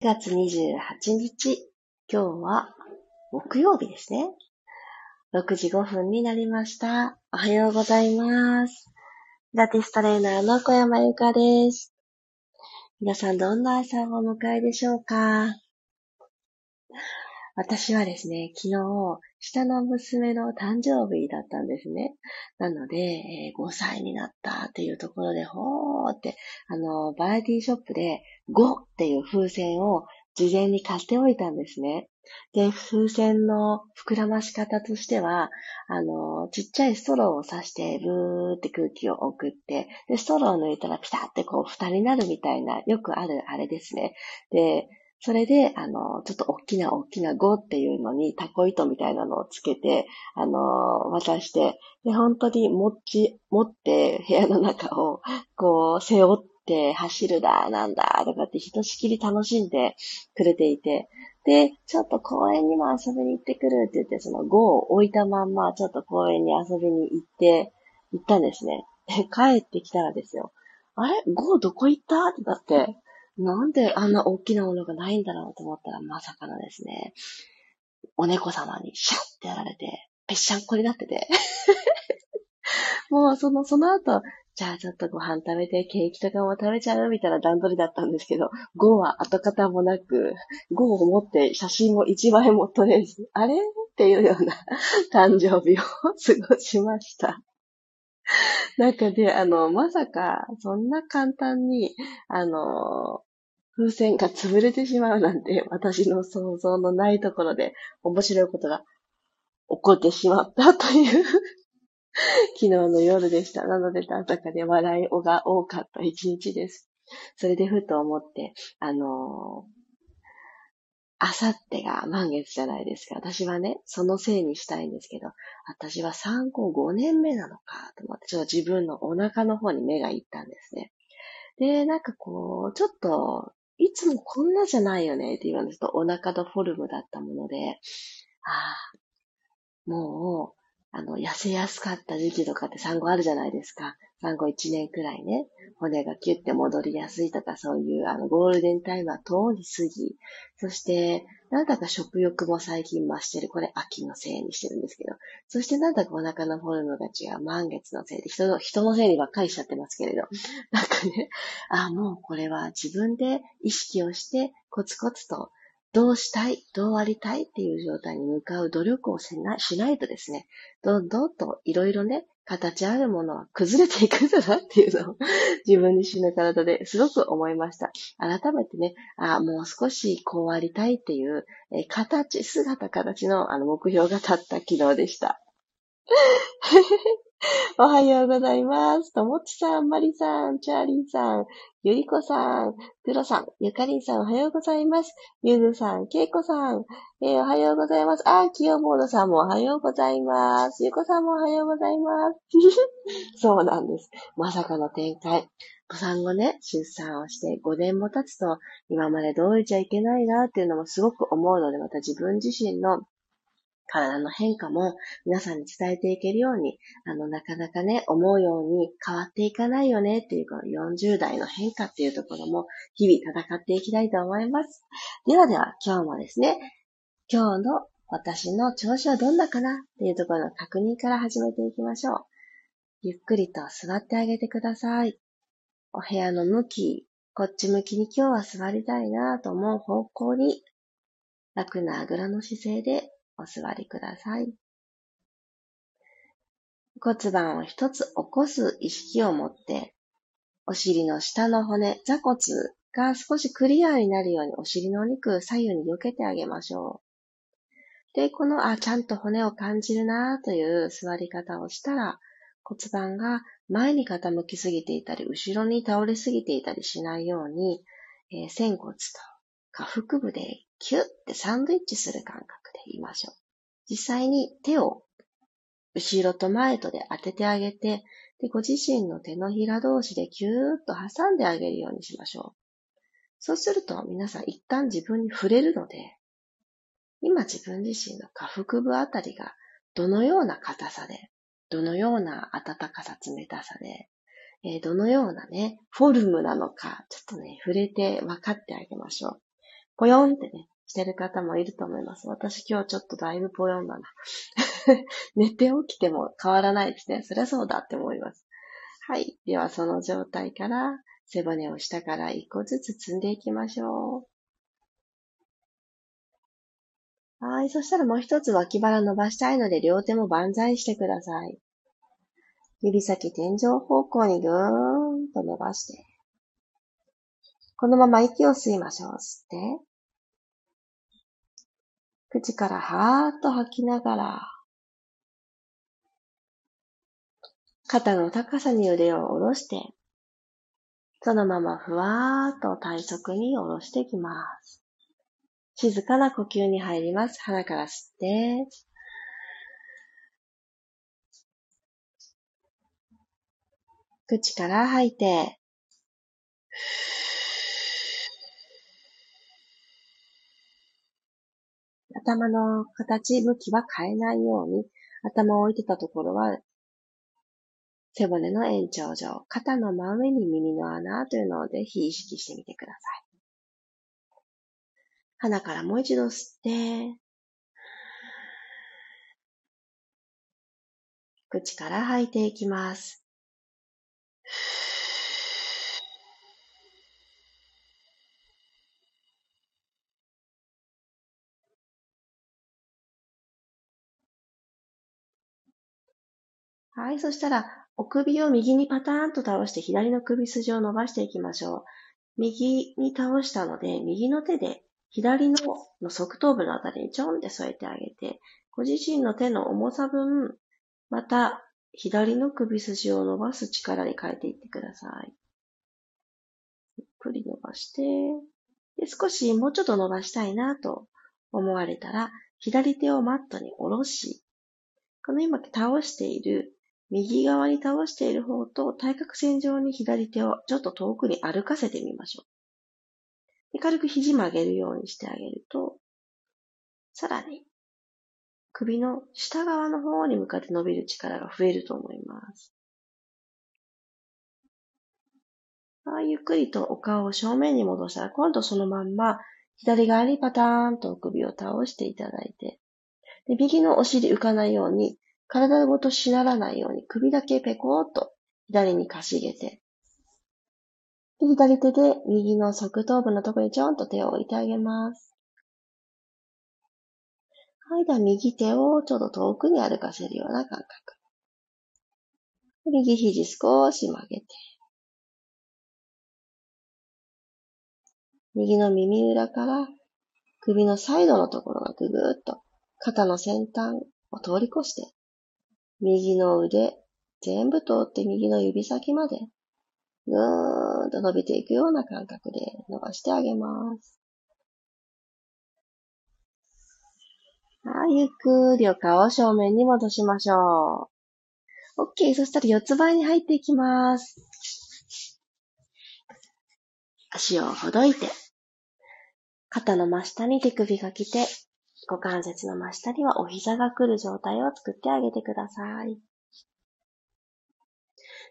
9月28日、今日は木曜日ですね。6時5分になりました。おはようございます。ピラティストレーナーの小山由かです。皆さんどんな朝をお迎えでしょうか？私はですね、昨日、下の娘の誕生日だったんですね。なので、えー、5歳になったっていうところで、ほーって、あの、バラエティショップで5っていう風船を事前に買っておいたんですね。で、風船の膨らまし方としては、あの、ちっちゃいストローを刺して、ブーって空気を送って、で、ストローを抜いたらピタってこう、蓋になるみたいな、よくあるあれですね。で、それで、あの、ちょっと大きな大きな5っていうのにタコ糸みたいなのをつけて、あの、渡して、で、本当に持ち、持って部屋の中を、こう、背負って走るだ、なんだ、とかってひとしきり楽しんでくれていて、で、ちょっと公園にも遊びに行ってくるって言って、その5を置いたまんま、ちょっと公園に遊びに行って、行ったんですね。で、帰ってきたらですよ。あれ ?5 どこ行った？ってなって、なんであんな大きなものがないんだろうと思ったら、まさかのですね、お猫様にシャッってやられて、ぺっしゃんこになってて。もうその、その後、じゃあちょっとご飯食べて、ケーキとかも食べちゃうみたいな段取りだったんですけど、5は跡形もなく、5を持って写真も1枚も撮れず、あれっていうような誕生日を過ごしました。なんかね、あの、まさか、そんな簡単に、あの、風船が潰れてしまうなんて、私の想像のないところで面白いことが起こってしまったという 昨日の夜でした。なので、なんだかで笑いが多かった一日です。それでふと思って、あのー、あさってが満月じゃないですか。私はね、そのせいにしたいんですけど、私は産後5年目なのかと思って、ちょっと自分のお腹の方に目がいったんですね。で、なんかこう、ちょっといつもこんなじゃないよねって言われるとお腹のフォルムだったもので、ああ、もう、あの、痩せやすかった時期とかって産後あるじゃないですか。産後1年くらいね、骨がキュッて戻りやすいとか、そういう、あの、ゴールデンタイムは通り過ぎ、そして、なんだか食欲も最近増してる。これ、秋のせいにしてるんですけど。そして、なんだかお腹のフォルムが違う。満月のせいで、人の、人のせいにばっかりしちゃってますけれど。なんかね、あ、もうこれは自分で意識をして、コツコツとどうしたい、どうありたいっていう状態に向かう努力をしないしないとですね、どんどんといろいろね、形あるものは崩れていくんだなっていうのを 自分自身の体ですごく思いました。改めてね、あもう少しこうありたいっていう、え形、姿、形のあの目標が立った昨日でした。おはようございます。ともちさん、まりさん、チャーリーさん、ゆりこさん、くろさん、ゆかりんさん、おはようございます。ゆずさん、けいこさん、えー、おはようございます。あ、きよボードさんもおはようございます。ゆこさんもおはようございます。そうなんです。まさかの展開。お産後ね、出産をして5年も経つと、今までどういちゃいけないなっていうのもすごく思うので、また自分自身の体の変化も皆さんに伝えていけるように、あの、なかなかね、思うように変わっていかないよねっていう、この40代の変化っていうところも日々戦っていきたいと思います。ではでは、今日もですね、今日の私の調子はどんなかなっていうところの確認から始めていきましょう。ゆっくりと座ってあげてください。お部屋の向き、こっち向きに今日は座りたいなと思う方向に、楽なあぐらの姿勢でお座りください。骨盤を一つ起こす意識を持って、お尻の下の骨、座骨が少しクリアになるようにお尻のお肉左右に避けてあげましょう。で、この、あ、ちゃんと骨を感じるなという座り方をしたら、骨盤が前に傾きすぎていたり、後ろに倒れすぎていたりしないように、えー、仙骨と下腹部でキュッてサンドイッチする感覚で言いましょう。実際に手を後ろと前とで当ててあげて、で、ご自身の手のひら同士でキューッと挟んであげるようにしましょう。そうすると皆さん一旦自分に触れるので、今自分自身の下腹部あたりがどのような硬さで、どのような暖かさ、冷たさで、えー、どのようなね、フォルムなのか、ちょっとね、触れて分かってあげましょう。ぽよんってね、してる方もいると思います。私今日ちょっとだいぶぽよんだな。寝て起きても変わらないですね。そりゃそうだって思います。はい。ではその状態から背骨を下から一個ずつ積んでいきましょう。はい。そしたらもう一つ脇腹伸ばしたいので両手も万歳してください。指先天井方向にぐーんと伸ばして。このまま息を吸いましょう。吸って。口からはーっと吐きながら、肩の高さに腕を下ろして、そのままふわーっと体側に下ろしていきます。静かな呼吸に入ります。鼻から吸って、口から吐いて、頭の形、向きは変えないように、頭を置いてたところは、背骨の延長上、肩の真上に耳の穴というのをぜひ意識してみてください。鼻からもう一度吸って、口から吐いていきます。はい。そしたら、お首を右にパターンと倒して左の首筋を伸ばしていきましょう。右に倒したので、右の手で左のの側頭部のあたりにちょんって添えてあげて、ご自身の手の重さ分、また左の首筋を伸ばす力に変えていってください。ゆっくり伸ばして、で少しもうちょっと伸ばしたいなと思われたら、左手をマットに下ろし、この今倒している右側に倒している方と対角線上に左手をちょっと遠くに歩かせてみましょう。軽く肘曲げるようにしてあげると、さらに首の下側の方に向かって伸びる力が増えると思います。ゆっくりとお顔を正面に戻したら、今度そのまんま左側にパターンと首を倒していただいて、で右のお尻浮かないように体ごとしならないように首だけペコーっと左にかしげて、左手で右の側頭部のところにちょんと手を置いてあげます。はい、では右手をちょっと遠くに歩かせるような感覚。右肘少し曲げて、右の耳裏から首のサイドのところがぐぐーっと肩の先端を通り越して右の腕、全部通って右の指先まで、ぐーんと伸びていくような感覚で伸ばしてあげます。はい、ゆっくりお顔を正面に戻しましょう。OK。そしたら四つ倍に入っていきます。足をほどいて、肩の真下に手首が来て、股関節の真下にはお膝が来る状態を作ってあげてください。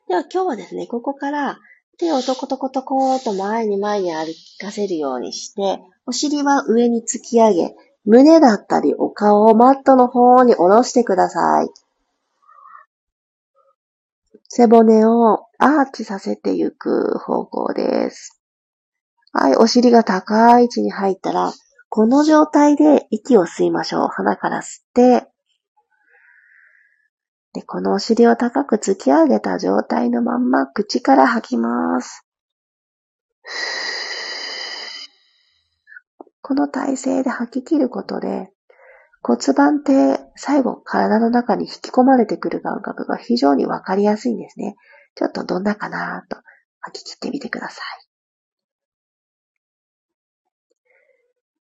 では今日はですね、ここから手をトコトコトコーと前に前に歩かせるようにして、お尻は上に突き上げ、胸だったりお顔をマットの方に下ろしてください。背骨をアーチさせていく方向です。はい、お尻が高い位置に入ったら、この状態で息を吸いましょう。鼻から吸って、で、このお尻を高く突き上げた状態のまんま口から吐きます。この体勢で吐き切ることで骨盤って最後体の中に引き込まれてくる感覚が非常にわかりやすいんですね。ちょっとどんなかなと吐き切ってみてください。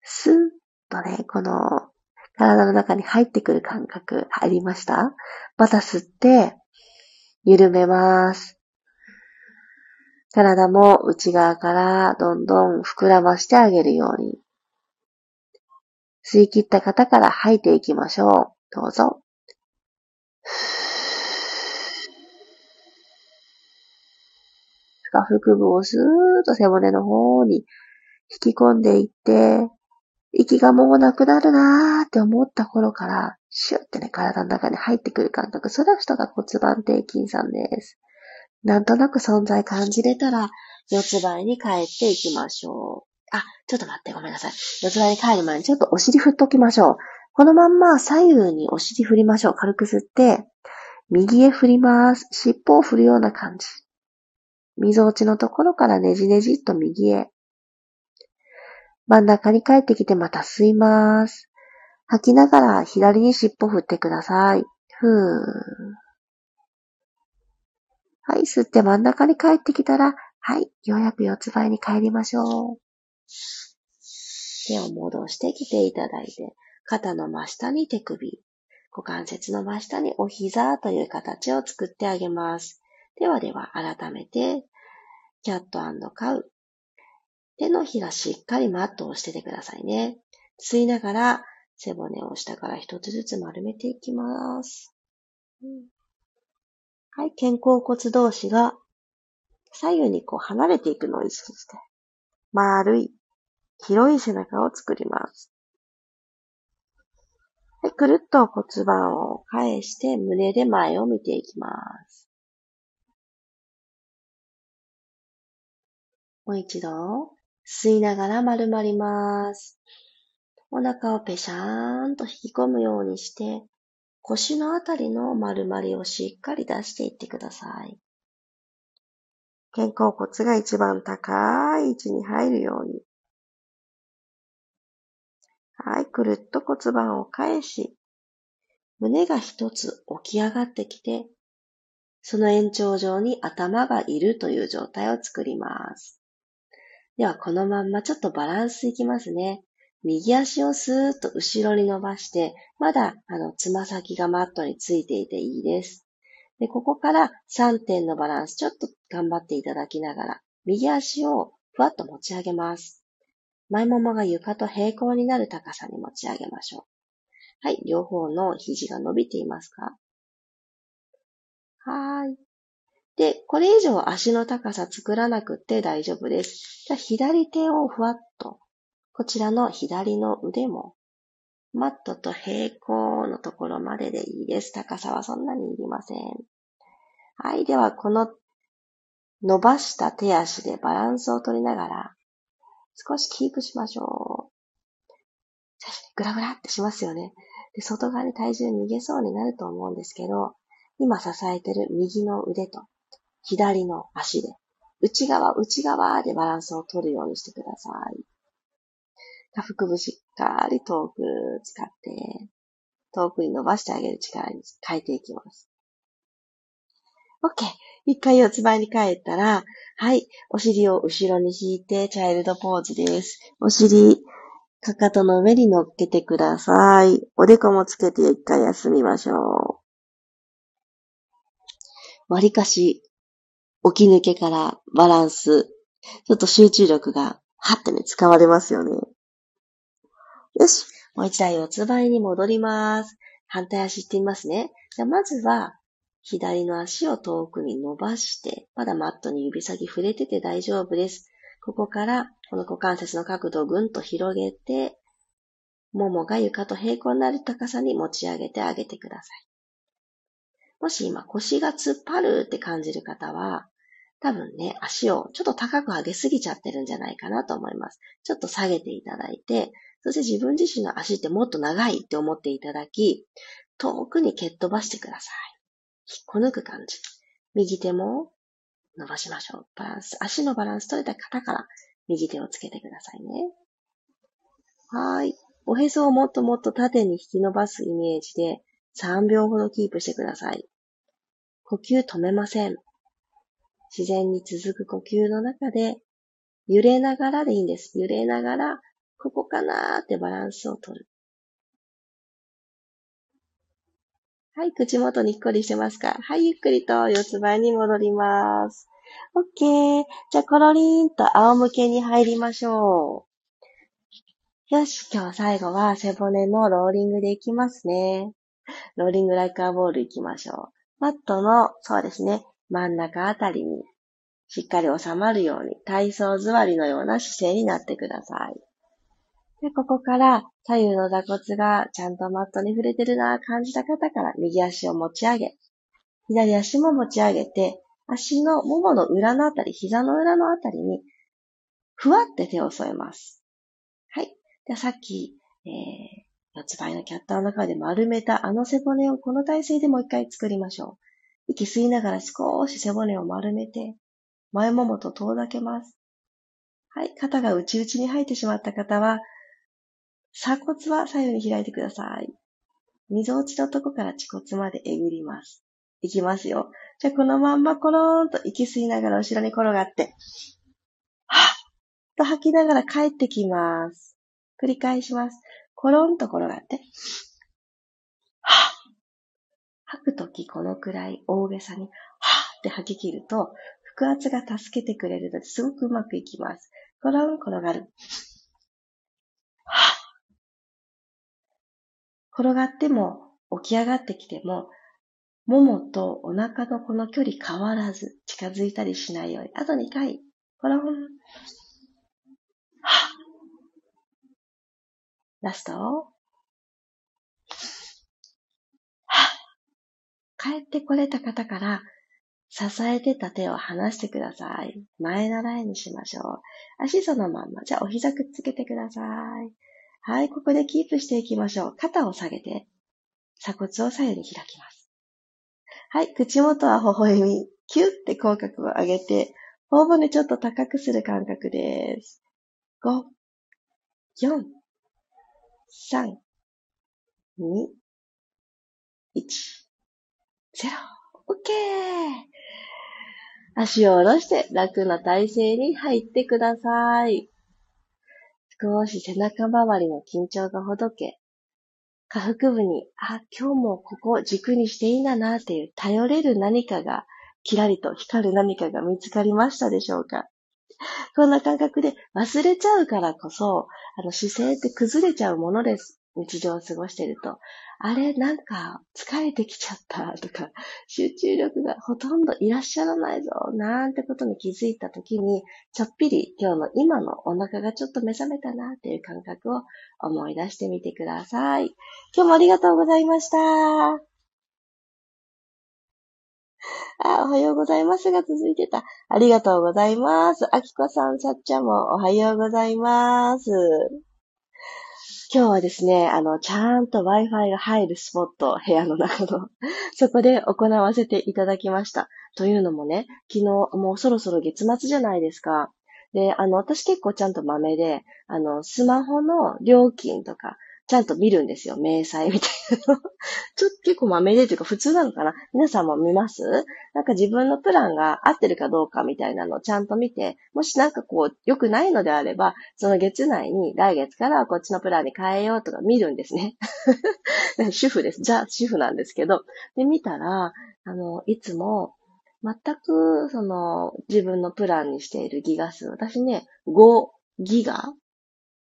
スーッとね、この体の中に入ってくる感覚入りました？また吸って、緩めます。体も内側からどんどん膨らましてあげるように。吸い切った方から吐いていきましょう。どうぞ。下腹部をスーッと背骨の方に引き込んでいって、息がもうなくなるなーって思った頃から、シュッてね、体の中に入ってくる感覚。それは人が骨盤底筋さんです。なんとなく存在感じれたら、四つ倍に帰っていきましょう。あ、ちょっと待って、ごめんなさい。四つ倍に帰る前にちょっとお尻振っときましょう。このまんま左右にお尻振りましょう。軽く吸って、右へ振ります。尻尾を振るような感じ。溝落ちのところからねじねじっと右へ。真ん中に帰ってきてまた吸います。吐きながら左に尻尾振ってください。ふー。はい、吸って真ん中に帰ってきたら、はい、ようやく四つ倍に帰りましょう。手を戻してきていただいて、肩の真下に手首、股関節の真下にお膝という形を作ってあげます。ではでは改めて、キャットカウ。手のひらしっかりマットをしててくださいね。吸いながら背骨を下から一つずつ丸めていきます。はい、肩甲骨同士が左右にこう離れていくのを意識して、丸い、広い背中を作ります。はい、くるっと骨盤を返して胸で前を見ていきます。もう一度、吸いながら丸まります。お腹をぺしゃーんと引き込むようにして、腰のあたりの丸まりをしっかり出していってください。肩甲骨が一番高い位置に入るように。はい、くるっと骨盤を返し、胸が一つ起き上がってきて、その延長上に頭がいるという状態を作ります。では、このまんまちょっとバランスいきますね。右足をスーッと後ろに伸ばして、まだ、あの、つま先がマットについていていいです。で、ここから3点のバランス、ちょっと頑張っていただきながら、右足をふわっと持ち上げます。前ももが床と平行になる高さに持ち上げましょう。はい、両方の肘が伸びていますか？はい。で、これ以上足の高さ作らなくて大丈夫です。じゃ左手をふわっとこちらの左の腕も、マットと平行のところまででいいです。高さはそんなにいりません。はい。では、この伸ばした手足でバランスを取りながら、少しキープしましょう。グラグラってしますよね。で、外側に体重逃げそうになると思うんですけど、今支えてる右の腕と左の足で、内側、内側でバランスを取るようにしてください。下腹部しっかり遠く使って、遠くに伸ばしてあげる力に変えていきます。OK。一回四つ倍に帰ったら、はい。お尻を後ろに引いて、チャイルドポーズです。お尻、かかとの上に乗っけてください。おでこもつけて一回休みましょう。割りかし、起き抜けからバランス、ちょっと集中力が、はってね、使われますよね。よし。もう一台四つ倍に戻ります。反対足行ってみますね。じゃあまずは、左の足を遠くに伸ばして、まだマットに指先触れてて大丈夫です。ここから、この股関節の角度をぐんと広げて、ももが床と平行になる高さに持ち上げてあげてください。もし今腰が突っ張るって感じる方は、多分ね、足をちょっと高く上げすぎちゃってるんじゃないかなと思います。ちょっと下げていただいて、そして自分自身の足ってもっと長いって思っていただき、遠くに蹴っ飛ばしてください。引っこ抜く感じ。右手も伸ばしましょう。バランス。足のバランス取れた方から右手をつけてくださいね。はい。おへそをもっともっと縦に引き伸ばすイメージで3秒ほどキープしてください。呼吸止めません。自然に続く呼吸の中で揺れながらでいいんです。揺れながらここかなーってバランスを取る。はい、口元にっこりしてますかはい、ゆっくりと四つ倍に戻ります。OK。じゃあ、コロリンと仰向けに入りましょう。よし、今日最後は背骨のローリングでいきますね。ローリングライカーボールいきましょう。マットの、そうですね、真ん中あたりにしっかり収まるように体操座りのような姿勢になってください。で、ここから左右の座骨がちゃんとマットに触れてるなぁ感じた方から右足を持ち上げ、左足も持ち上げて、足のももの裏のあたり、膝の裏のあたりに、ふわって手を添えます。はい。ではさっき、えー、四つ倍のキャッターの中で丸めたあの背骨をこの体勢でもう一回作りましょう。息吸いながら少し背骨を丸めて、前ももと遠ざけます。はい。肩が内々に入ってしまった方は、鎖骨は左右に開いてください。溝落ちのとこから恥骨までえぐります。いきますよ。じゃあこのまんまコローンと息吸いながら後ろに転がって、はっと吐きながら帰ってきます。繰り返します。コロンと転がって、吐くときこのくらい大げさに、はっって吐き切ると、腹圧が助けてくれるのですごくうまくいきます。コロン転がる。は転がっても起き上がってきても、ももとお腹のこの距離変わらず近づいたりしないように。あと2回。コロン。はラスト。は帰ってこれた方から支えてた手を離してください。前習いにしましょう。足そのまんま。じゃあお膝くっつけてください。はい、ここでキープしていきましょう。肩を下げて、鎖骨を左右に開きます。はい、口元は微笑み、キュッて口角を上げて、頬骨ちょっと高くする感覚です。5、4、3、2、1、0。OK! 足を下ろして楽な体勢に入ってください。少し背中周りの緊張がほどけ、下腹部に、あ、今日もここ軸にしていいんだなっていう頼れる何かが、キラリと光る何かが見つかりましたでしょうかこんな感覚で忘れちゃうからこそ、あの姿勢って崩れちゃうものです。日常を過ごしていると。あれ、なんか疲れてきちゃったとか、集中力がほとんどいらっしゃらないぞ、なんてことに気づいたときに、ちょっぴり今日の今のお腹がちょっと目覚めたなっていう感覚を思い出してみてください。今日もありがとうございました。あ、おはようございますが続いてた。ありがとうございます。あきこさん、さっちゃんもおはようございます。今日はですね、あの、ちゃんと Wi-Fi が入るスポット、部屋の中の、そこで行わせていただきました。というのもね、昨日、もうそろそろ月末じゃないですか。で、あの、私結構ちゃんと豆で、あの、スマホの料金とか、ちゃんと見るんですよ。明細みたいなの。ちょっと結構豆でというか普通なのかな皆さんも見ます？なんか自分のプランが合ってるかどうかみたいなのをちゃんと見て、もしなんかこう良くないのであれば、その月内に来月からはこっちのプランに変えようとか見るんですね。主婦です。じゃあ主婦なんですけど。で、見たら、あの、いつも全く、その、自分のプランにしているギガ数、私ね、5ギガ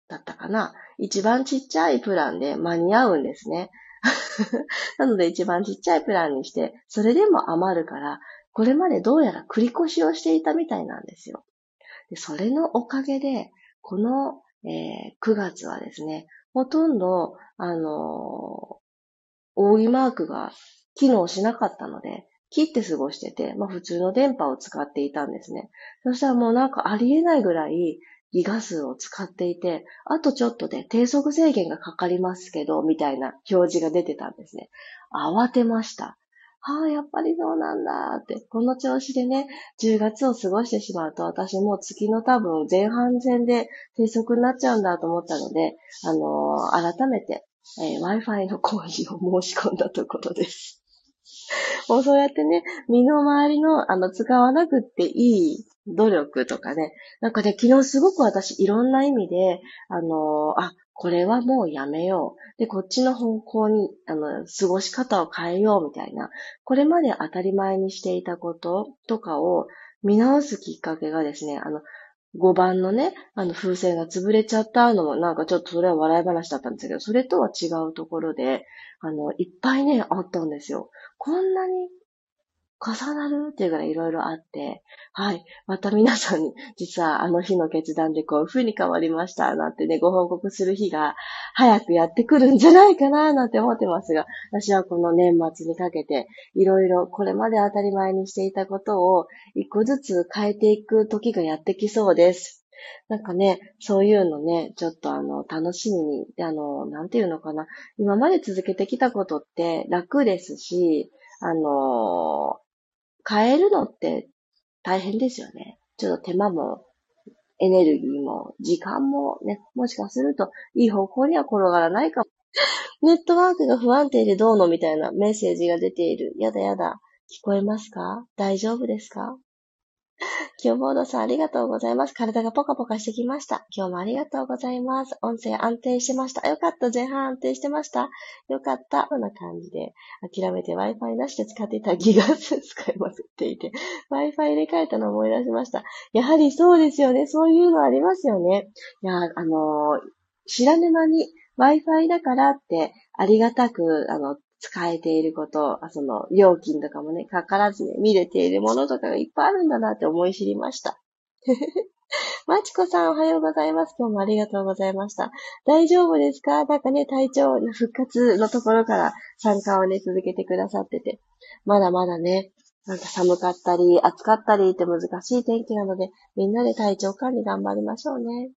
だったかな。一番ちっちゃいプランで間に合うんですね。なので一番ちっちゃいプランにして、それでも余るから、これまでどうやら繰り越しをしていたみたいなんですよ。でそれのおかげで、この、えー、9月はですね、ほとんど、あのー、扇マークが機能しなかったので、切って過ごしてて、まあ普通の電波を使っていたんですね。そしたらもうなんかありえないぐらい、ギガ数を使っていて、あとちょっとで低速制限がかかりますけど、みたいな表示が出てたんですね。慌てました。はあ、やっぱりそうなんだって。この調子でね、10月を過ごしてしまうと、私もう月の多分前半戦で低速になっちゃうんだと思ったので、あのー、改めて、えー、Wi-Fi の工事を申し込んだところです。もうそうやってね、身の回りの、あの、使わなくっていい努力とかね。なんかね、昨日すごく私いろんな意味で、あのあ、これはもうやめよう。で、こっちの方向に、あの、過ごし方を変えようみたいな、これまで当たり前にしていたこととかを見直すきっかけがですね、あの、5番のね、あの風船が潰れちゃったのもなんかちょっとそれは笑い話だったんですけど、それとは違うところで、あの、いっぱいね、あったんですよ。こんなに重なるっていうぐらいいろいろあって、はい。また皆さんに、実はあの日の決断でこういう風に変わりました、なんてね、ご報告する日が早くやってくるんじゃないかな、なんて思ってますが、私はこの年末にかけて、いろいろこれまで当たり前にしていたことを一個ずつ変えていく時がやってきそうです。なんかね、そういうのね、ちょっとあの、楽しみに、あの、なんていうのかな。今まで続けてきたことって楽ですし、あの、変えるのって大変ですよね。ちょっと手間も、エネルギーも、時間もね、もしかするといい方向には転がらないかも。ネットワークが不安定でどうのみたいなメッセージが出ている。やだやだ。聞こえますか？大丈夫ですか？キューボードさんありがとうございます。体がポカポカしてきました。今日もありがとうございます。音声安定してました。よかった。前半安定してました。よかった。こんな感じで、諦めて Wi-Fi なしで使っていたギガス使いますっていて、Wi-Fi 入れ替えたのを思い出しました。やはりそうですよね。そういうのありますよね。いや、あのー、知らぬ間に Wi-Fi だからってありがたく、あの、使えていること、その、料金とかもね、かからずね、見れているものとかがいっぱいあるんだなって思い知りました。まちこさんおはようございます。今日もありがとうございました。大丈夫ですか？なんかね、体調の復活のところから参加をね、続けてくださってて。まだまだね、なんか寒かったり、暑かったりって難しい天気なので、みんなで体調管理頑張りましょうね。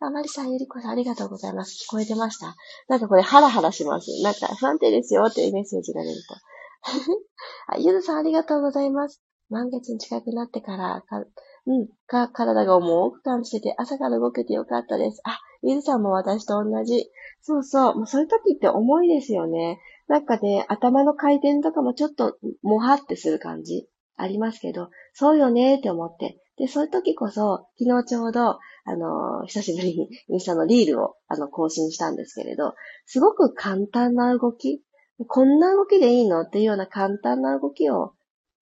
あまりさん、ゆりこさん、ありがとうございます。聞こえてましたなんかこれ、ハラハラします。なんか、不安定ですよっていうメッセージが出ると。あ、ゆずさん、ありがとうございます。満月に近くなってからか、うん、か、体が重く感じてて、朝から動けてよかったです。あ、ゆずさんも私と同じ。そうそう。もうそういう時って重いですよね。なんかね、頭の回転とかもちょっと、もはってする感じ。ありますけど、そうよねって思って。で、そういう時こそ、昨日ちょうど、あの、久しぶりにインスタのリールを、あの、更新したんですけれど、すごく簡単な動き、こんな動きでいいのっていうような簡単な動きを、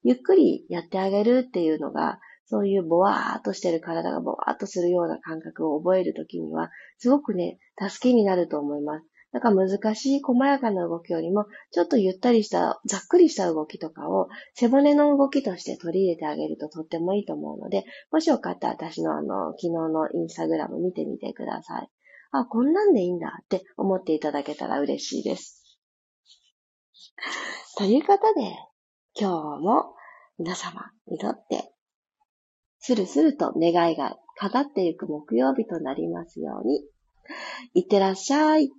ゆっくりやってあげるっていうのが、そういうボワーっとしてる体がボワーっとするような感覚を覚えるときには、すごくね、助けになると思います。なんか難しい細やかな動きよりも、ちょっとゆったりした、ざっくりした動きとかを背骨の動きとして取り入れてあげるととってもいいと思うので、もしよかったら私のあの、昨日のインスタグラム見てみてください。あ、こんなんでいいんだって思っていただけたら嬉しいです。ということで、今日も皆様にとって、スルスルと願いが叶っていく木曜日となりますように、いってらっしゃい。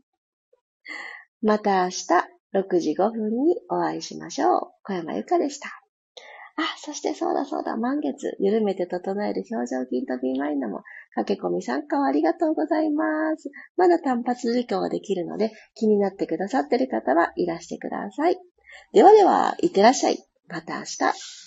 また明日6時5分にお会いしましょう。小山由かでした。あ、そしてそうだそうだ、満月、緩めて整える表情筋とビーマインドも、駆け込み参加をありがとうございます。まだ単発受講ができるので、気になってくださってる方はいらしてください。ではでは、いってらっしゃい。また明日。